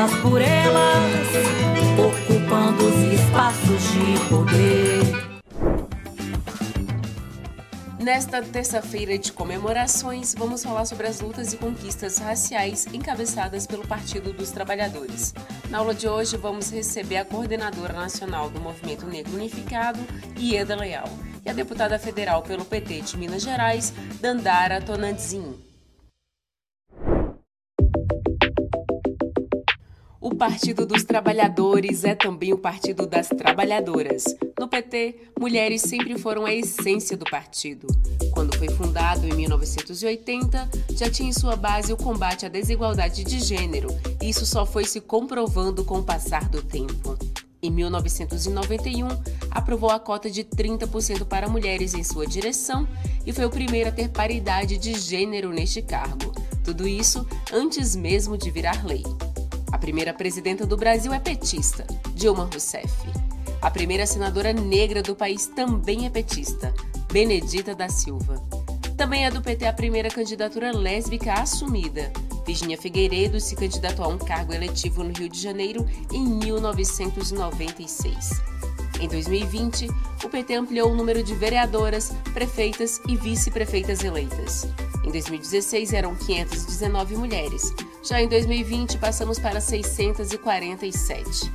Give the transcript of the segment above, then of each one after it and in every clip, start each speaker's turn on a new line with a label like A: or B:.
A: elas por elas, ocupando os espaços de poder.
B: Nesta terça-feira de comemorações, vamos falar sobre as lutas e conquistas raciais encabeçadas pelo Partido dos Trabalhadores. Na aula de hoje, vamos receber a coordenadora nacional do Movimento Negro Unificado, Ieda Leal, e a deputada federal pelo PT de Minas Gerais, Dandara Tonantzin. O Partido dos Trabalhadores é também o Partido das Trabalhadoras. No PT, mulheres sempre foram a essência do partido. Quando foi fundado em 1980, já tinha em sua base o combate à desigualdade de gênero, isso só foi se comprovando com o passar do tempo. Em 1991, aprovou a cota de 30% para mulheres em sua direção e foi o primeiro a ter paridade de gênero neste cargo. Tudo isso antes mesmo de virar lei. Primeira presidenta do Brasil é petista, Dilma Rousseff. A primeira senadora negra do país também é petista, Benedita da Silva. Também é do PT a primeira candidatura lésbica assumida. Virginia Figueiredo se candidatou a um cargo eletivo no Rio de Janeiro em 1996. Em 2020, o PT ampliou o número de vereadoras, prefeitas e vice-prefeitas eleitas. Em 2016 eram 519 mulheres. Já em 2020 passamos para 647.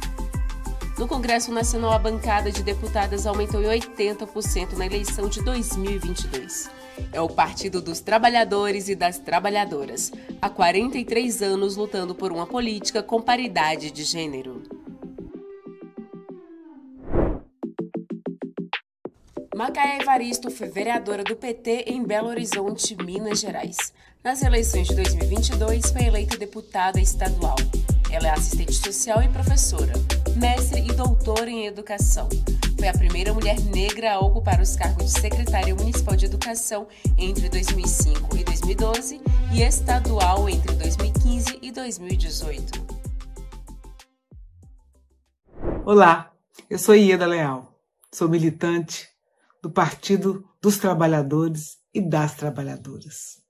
B: No Congresso Nacional, a bancada de deputadas aumentou em 80% na eleição de 2022. É o Partido dos Trabalhadores e das Trabalhadoras, há 43 anos lutando por uma política com paridade de gênero. Macaé Evaristo foi vereadora do PT em Belo Horizonte, Minas Gerais. Nas eleições de 2022, foi eleita deputada estadual. Ela é assistente social e professora, mestre e doutora em educação. Foi a primeira mulher negra a ocupar os cargos de secretária municipal de educação entre 2005 e 2012 e estadual entre 2015 e 2018.
C: Olá, eu sou Ieda Leal, sou militante do Partido dos Trabalhadores e das Trabalhadoras.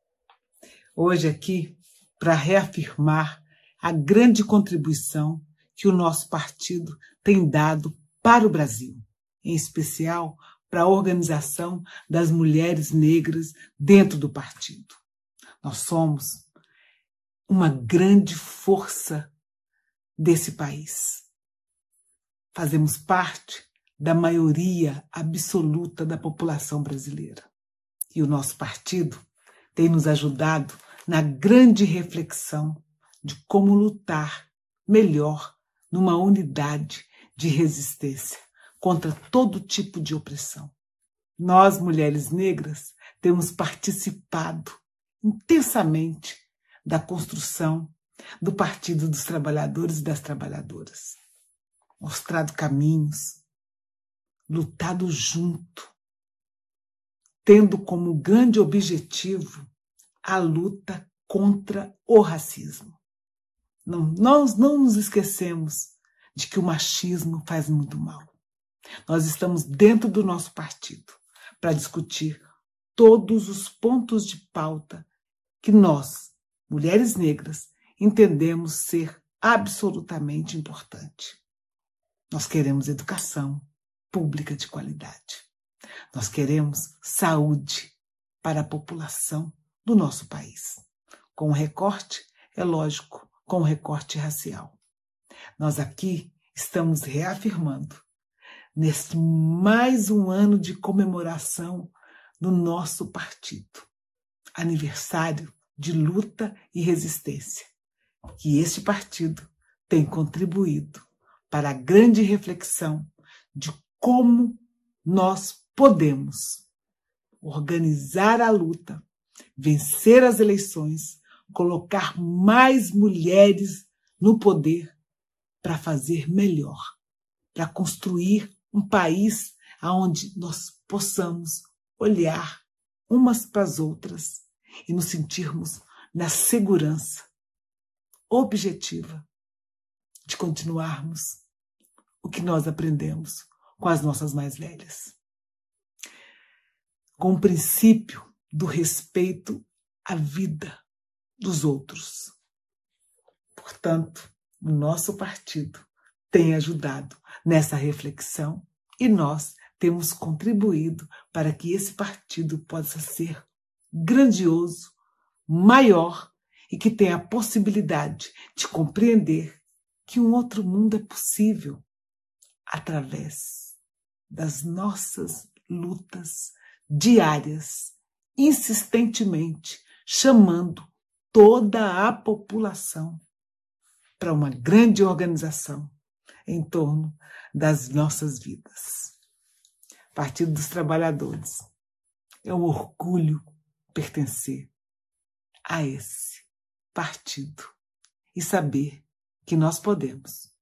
C: Hoje aqui para reafirmar a grande contribuição que o nosso partido tem dado para o Brasil, em especial para a organização das mulheres negras dentro do partido. Nós somos uma grande força desse país. Fazemos parte da maioria absoluta da população brasileira. E o nosso partido tem nos ajudado na grande reflexão de como lutar melhor numa unidade de resistência contra todo tipo de opressão. Nós, mulheres negras, temos participado intensamente da construção do Partido dos Trabalhadores e das Trabalhadoras, mostrado caminhos, lutado junto, tendo como grande objetivo a luta contra o racismo. Não, nós não nos esquecemos de que o machismo faz muito mal. Nós estamos dentro do nosso partido para discutir todos os pontos de pauta que nós, mulheres negras, entendemos ser absolutamente importante. Nós queremos educação, pública de qualidade. Nós queremos saúde para a população do nosso país. Com recorte, é lógico, com recorte racial. Nós aqui estamos reafirmando, neste mais um ano de comemoração do nosso partido, aniversário de luta e resistência, que este partido tem contribuído para a grande reflexão de como nós podemos organizar a luta, vencer as eleições, colocar mais mulheres no poder para fazer melhor, para construir um país onde nós possamos olhar umas para as outras e nos sentirmos na segurança objetiva de continuarmos o que nós aprendemos com as nossas mais velhas. Com o princípio do respeito à vida dos outros. Portanto, o nosso partido tem ajudado nessa reflexão e nós temos contribuído para que esse partido possa ser grandioso, maior e que tenha a possibilidade de compreender que um outro mundo é possível através das nossas lutas diárias, insistentemente chamando toda a população para uma grande organização em torno das nossas vidas. Partido dos Trabalhadores. É um orgulho pertencer a esse partido e saber que nós podemos,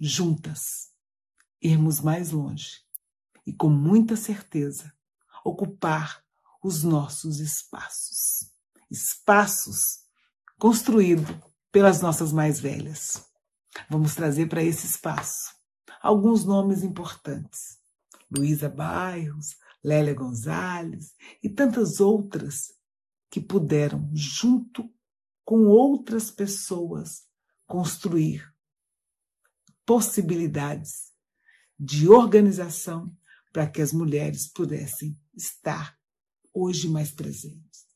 C: juntas, irmos mais longe e com muita certeza ocupar os nossos espaços. Espaços construídos pelas nossas mais velhas. Vamos trazer para esse espaço alguns nomes importantes Luísa Bairros, Lélia Gonzalez e tantas outras que puderam, junto com outras pessoas, construir possibilidades de organização para que as mulheres pudessem estar hoje mais presentes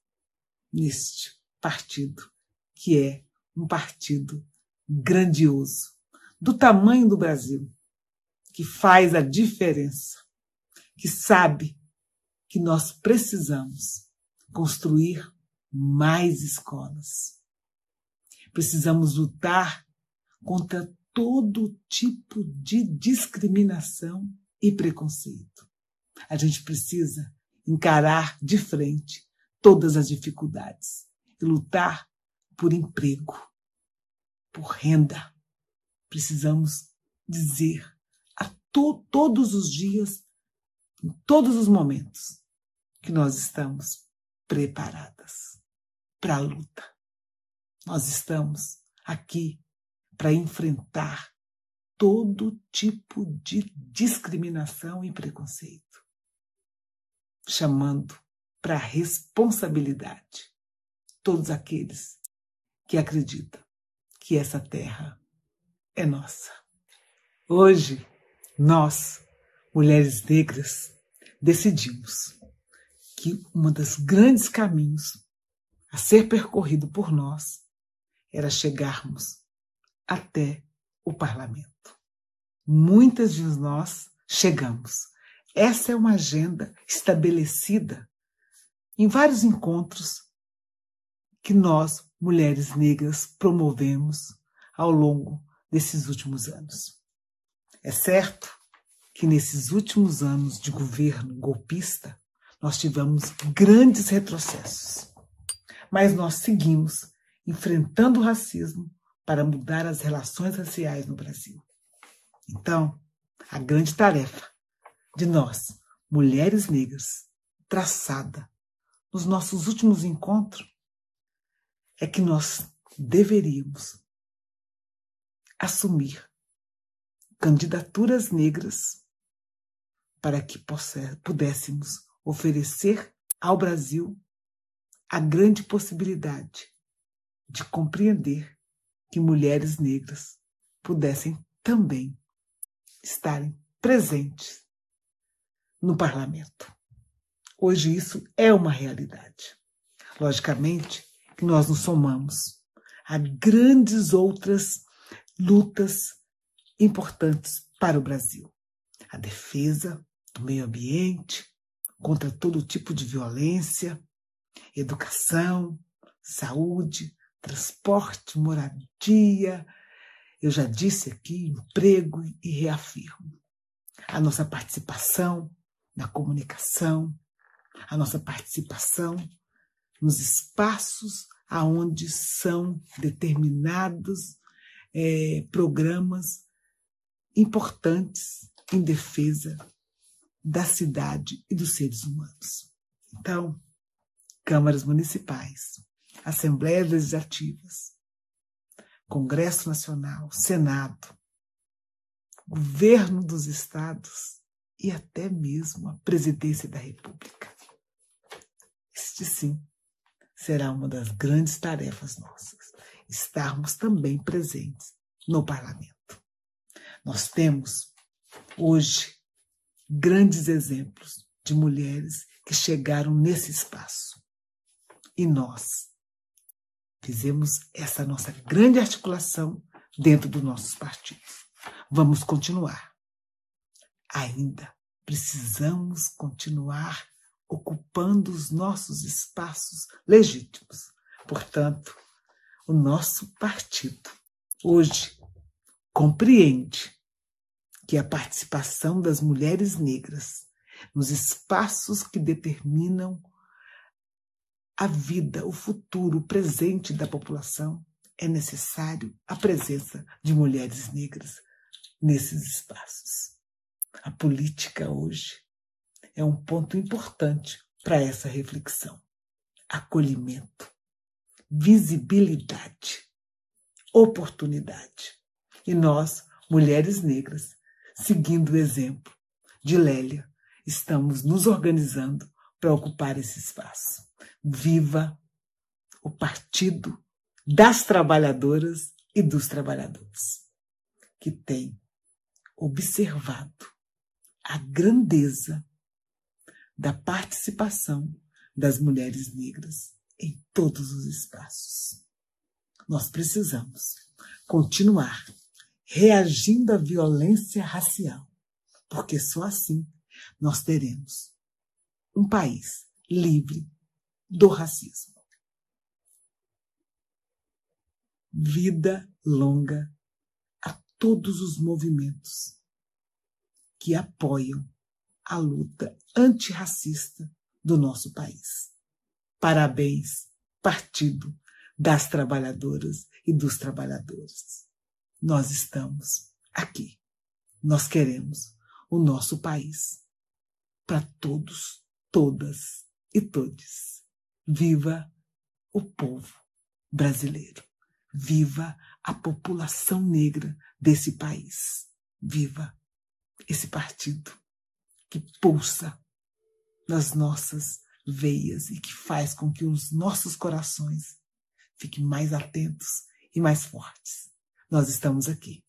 C: neste partido, que é um partido grandioso, do tamanho do Brasil, que faz a diferença, que sabe que nós precisamos construir mais escolas. Precisamos lutar contra todo tipo de discriminação e preconceito. A gente precisa encarar de frente todas as dificuldades e lutar por emprego, por renda. Precisamos dizer to, todos os dias, em todos os momentos, que nós estamos preparadas para a luta. Nós estamos aqui para enfrentar todo tipo de discriminação e preconceito, chamando para responsabilidade todos aqueles que acreditam que essa terra é nossa. Hoje nós, mulheres negras, decidimos que um dos grandes caminhos a ser percorrido por nós era chegarmos até o parlamento. Muitas de nós chegamos. Essa é uma agenda estabelecida em vários encontros que nós, mulheres negras, promovemos ao longo desses últimos anos. É certo que nesses últimos anos de governo golpista nós tivemos grandes retrocessos, mas nós seguimos enfrentando o racismo para mudar as relações raciais no Brasil. Então, a grande tarefa de nós, mulheres negras, traçada nos nossos últimos encontros, é que nós deveríamos assumir candidaturas negras para que pudéssemos oferecer ao Brasil a grande possibilidade de compreender que mulheres negras pudessem também estarem presentes no parlamento. Hoje isso é uma realidade. Logicamente que nós nos somamos a grandes outras lutas importantes para o Brasil. A defesa do meio ambiente, contra todo tipo de violência, educação, saúde, transporte, moradia. Eu já disse aqui, emprego e reafirmo. A nossa participação na comunicação, a nossa participação nos espaços aonde são determinados é, programas importantes em defesa da cidade e dos seres humanos. Então, câmaras municipais, assembleias legislativas, Congresso Nacional, Senado, governo dos estados e até mesmo a presidência da República. Este sim será uma das grandes tarefas nossas, estarmos também presentes no parlamento. Nós temos hoje grandes exemplos de mulheres que chegaram nesse espaço. E nós fizemos essa nossa grande articulação dentro dos nossos partidos. Vamos continuar. Ainda precisamos continuar ocupando os nossos espaços legítimos. Portanto, o nosso partido hoje compreende que a participação das mulheres negras nos espaços que determinam a vida, o futuro, o presente da população, é necessário a presença de mulheres negras nesses espaços. A política hoje é um ponto importante para essa reflexão. Acolhimento, visibilidade, oportunidade. E nós, mulheres negras, seguindo o exemplo de Lélia, estamos nos organizando para ocupar esse espaço. Viva o Partido das Trabalhadoras e dos Trabalhadores, que tem observado a grandeza da participação das mulheres negras em todos os espaços. Nós precisamos continuar reagindo à violência racial, porque só assim nós teremos um país livre do racismo. Vida longa a todos os movimentos que apoiam a luta antirracista do nosso país. Parabéns, Partido das Trabalhadoras e dos Trabalhadores nós estamos aqui. Nós queremos o nosso país para todos, todas e todes. Viva o povo brasileiro. Viva a população negra desse país. Viva esse partido que pulsa nas nossas veias e que faz com que os nossos corações fiquem mais atentos e mais fortes nós estamos aqui.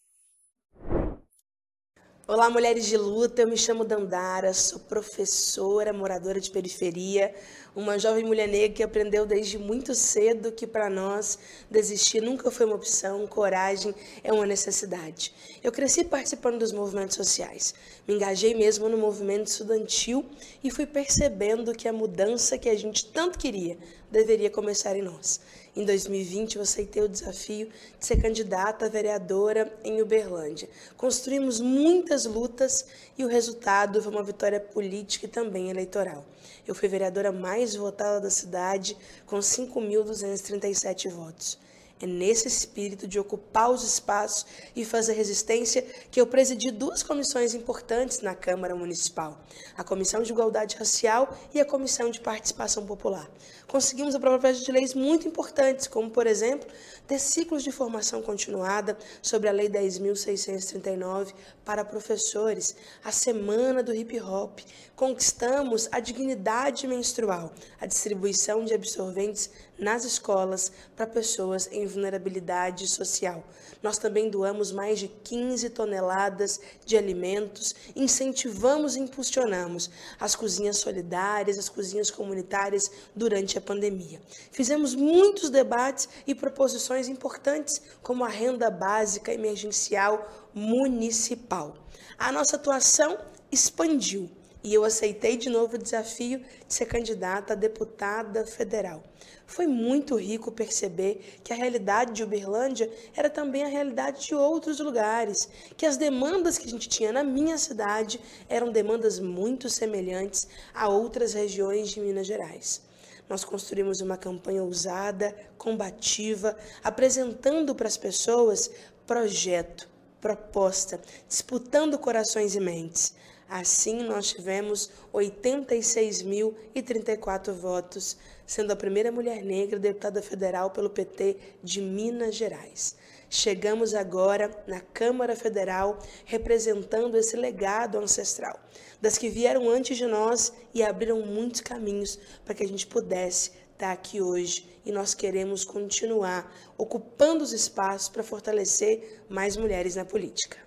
D: Olá, mulheres de luta. Eu me chamo Dandara, sou professora, moradora de periferia, uma jovem mulher negra que aprendeu desde muito cedo que para nós desistir nunca foi uma opção, coragem é uma necessidade. Eu cresci participando dos movimentos sociais, me engajei mesmo no movimento estudantil e fui percebendo que a mudança que a gente tanto queria deveria começar em nós. Em 2020, eu aceitei o desafio de ser candidata a vereadora em Uberlândia. Construímos muitas lutas e o resultado foi uma vitória política e também eleitoral. Eu fui vereadora mais votada da cidade, com 5.237 votos. É nesse espírito de ocupar os espaços e fazer resistência que eu presidi duas comissões importantes na Câmara Municipal: a Comissão de Igualdade Racial e a Comissão de Participação Popular. Conseguimos aprovar de leis muito importantes, como, por exemplo, ter ciclos de formação continuada sobre a Lei 10.639 para professores, a Semana do Hip Hop. Conquistamos a dignidade menstrual, a distribuição de absorventes nas escolas para pessoas em vulnerabilidade social. Nós também doamos mais de 15 toneladas de alimentos, incentivamos e impulsionamos as cozinhas solidárias, as cozinhas comunitárias durante a pandemia. Fizemos muitos debates e proposições importantes, como a renda básica emergencial municipal. A nossa atuação expandiu e eu aceitei de novo o desafio de ser candidata a deputada federal. Foi muito rico perceber que a realidade de Uberlândia era também a realidade de outros lugares, que as demandas que a gente tinha na minha cidade eram demandas muito semelhantes a outras regiões de Minas Gerais. Nós construímos uma campanha ousada, combativa, apresentando para as pessoas projeto, proposta, disputando corações e mentes. Assim, nós tivemos 86.034 votos, sendo a primeira mulher negra deputada federal pelo PT de Minas Gerais. Chegamos agora na Câmara Federal representando esse legado ancestral, das que vieram antes de nós e abriram muitos caminhos para que a gente pudesse estar aqui hoje. E nós queremos continuar ocupando os espaços para fortalecer mais mulheres na política.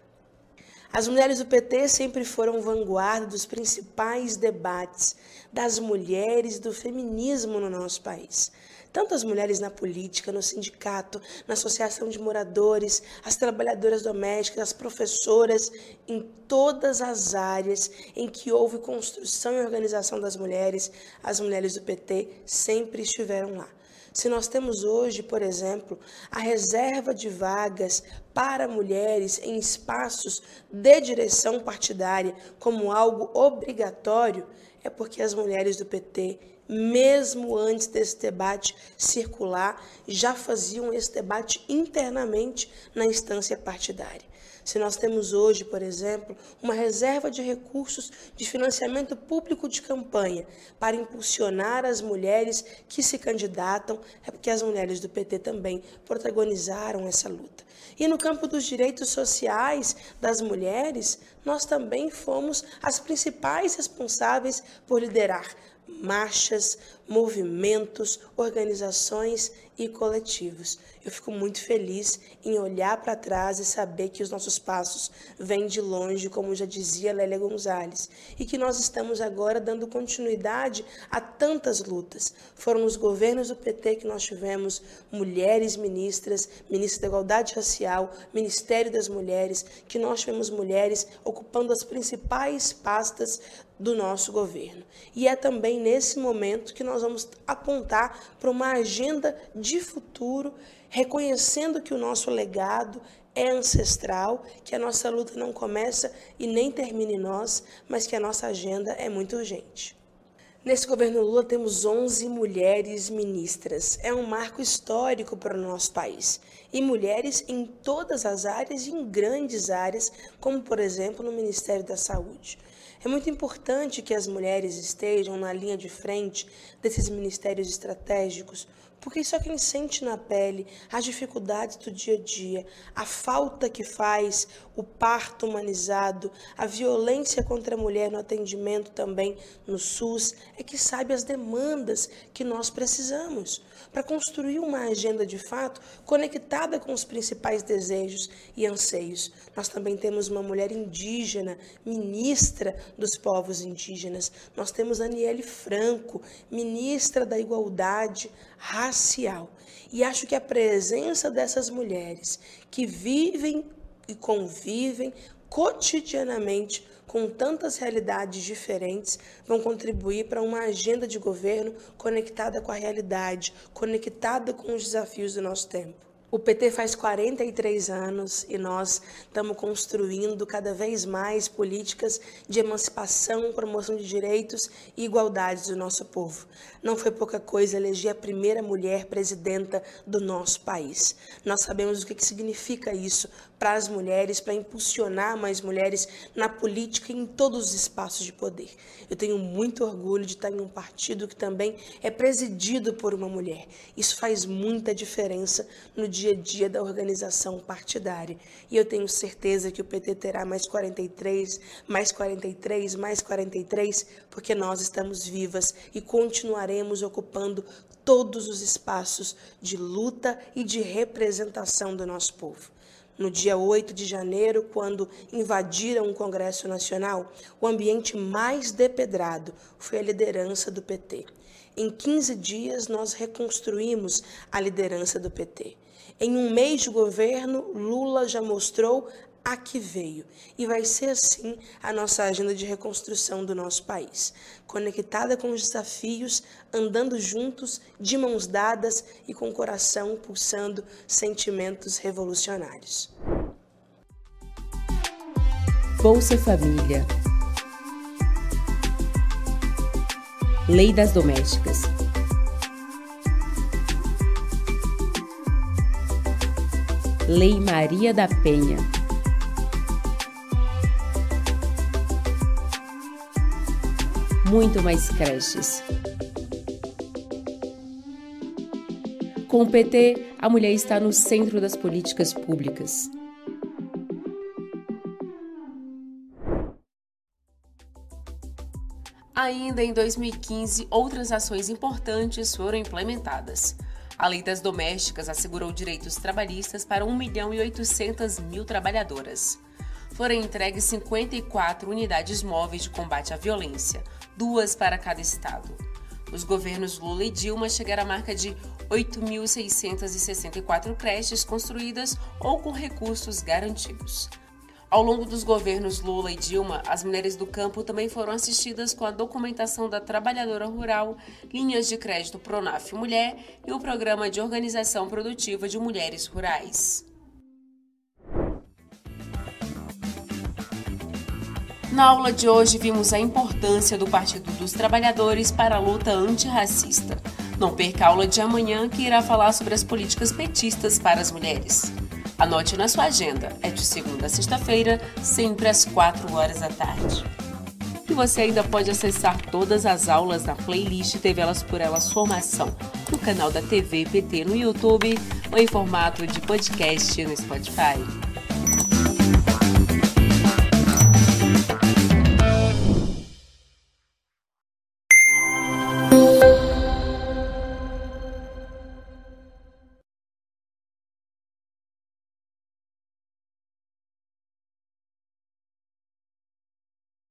D: As mulheres do PT sempre foram vanguarda dos principais debates das mulheres do feminismo no nosso país. Tanto as mulheres na política, no sindicato, na associação de moradores, as trabalhadoras domésticas, as professoras, em todas as áreas em que houve construção e organização das mulheres, as mulheres do PT sempre estiveram lá. Se nós temos hoje, por exemplo, a reserva de vagas para mulheres em espaços de direção partidária como algo obrigatório, é porque as mulheres do PT, mesmo antes desse debate circular, já faziam esse debate internamente na instância partidária. Se nós temos hoje, por exemplo, uma reserva de recursos de financiamento público de campanha para impulsionar as mulheres que se candidatam, é porque as mulheres do PT também protagonizaram essa luta. E no campo dos direitos sociais das mulheres, nós também fomos as principais responsáveis por liderar marchas, movimentos, organizações e coletivos. Eu fico muito feliz em olhar para trás e saber que os nossos passos vêm de longe, como já dizia Lélia Gonzalez, e que nós estamos agora dando continuidade a tantas lutas. Foram nos governos do PT que nós tivemos mulheres ministras, ministra da Igualdade Racial, Ministério das Mulheres, que nós tivemos mulheres ocupando as principais pastas do nosso governo. E é também nesse momento que nós vamos apontar para uma agenda de futuro, reconhecendo que o nosso legado é ancestral, que a nossa luta não começa e nem termina em nós, mas que a nossa agenda é muito urgente. Nesse governo Lula temos 11 mulheres ministras. É um marco histórico para o nosso país. E mulheres em todas as áreas e em grandes áreas, como por exemplo no Ministério da Saúde. É muito importante que as mulheres estejam na linha de frente desses ministérios estratégicos, porque isso é quem sente na pele as dificuldades do dia a dia, a falta que faz o parto humanizado, a violência contra a mulher no atendimento também no SUS, é que sabe as demandas que nós precisamos para construir uma agenda de fato conectada com os principais desejos e anseios. Nós também temos uma mulher indígena, ministra dos povos indígenas. Nós temos Aniele Franco, ministra da Igualdade Racial. E acho que a presença dessas mulheres que vivem e convivem cotidianamente com tantas realidades diferentes, vão contribuir para uma agenda de governo conectada com a realidade, conectada com os desafios do nosso tempo. O PT faz 43 anos e nós estamos construindo cada vez mais políticas de emancipação, promoção de direitos e igualdades do nosso povo. Não foi pouca coisa eleger a primeira mulher presidenta do nosso país. Nós sabemos o que significa isso para as mulheres, para impulsionar mais mulheres na política e em todos os espaços de poder. Eu tenho muito orgulho de estar em um partido que também é presidido por uma mulher. Isso faz muita diferença no dia a dia da organização partidária. E eu tenho certeza que o PT terá mais 43, mais 43, mais 43, porque nós estamos vivas e continuaremos ocupando todos os espaços de luta e de representação do nosso povo. No dia 8 de janeiro, quando invadiram o Congresso Nacional, o ambiente mais depedrado foi a liderança do PT. Em 15 dias, nós reconstruímos a liderança do PT. Em um mês de governo, Lula já mostrou a que veio. E vai ser assim a nossa agenda de reconstrução do nosso país, conectada com os desafios, andando juntos, de mãos dadas e com o coração pulsando sentimentos revolucionários.
B: Bolsa Família. Lei das Domésticas. Lei Maria da Penha. Muito mais creches. Com o PT, a mulher está no centro das políticas públicas. Ainda em 2015, outras ações importantes foram implementadas. A Lei das Domésticas assegurou direitos trabalhistas para 1 milhão e 800 mil trabalhadoras. Foram entregues 54 unidades móveis de combate à violência, duas para cada estado. Os governos Lula e Dilma chegaram à marca de 8.664 creches construídas ou com recursos garantidos. Ao longo dos governos Lula e Dilma, as mulheres do campo também foram assistidas com a documentação da trabalhadora rural, linhas de crédito Pronaf Mulher e o Programa de Organização Produtiva de Mulheres Rurais. Na aula de hoje vimos a importância do Partido dos Trabalhadores para a luta antirracista. Não perca a aula de amanhã que irá falar sobre as políticas petistas para as mulheres. Anote na sua agenda, é de segunda a sexta-feira, sempre às 4 horas da tarde. E você ainda pode acessar todas as aulas na playlist TV Elas por Elas Formação, no canal da TV PT no YouTube ou em formato de podcast no Spotify.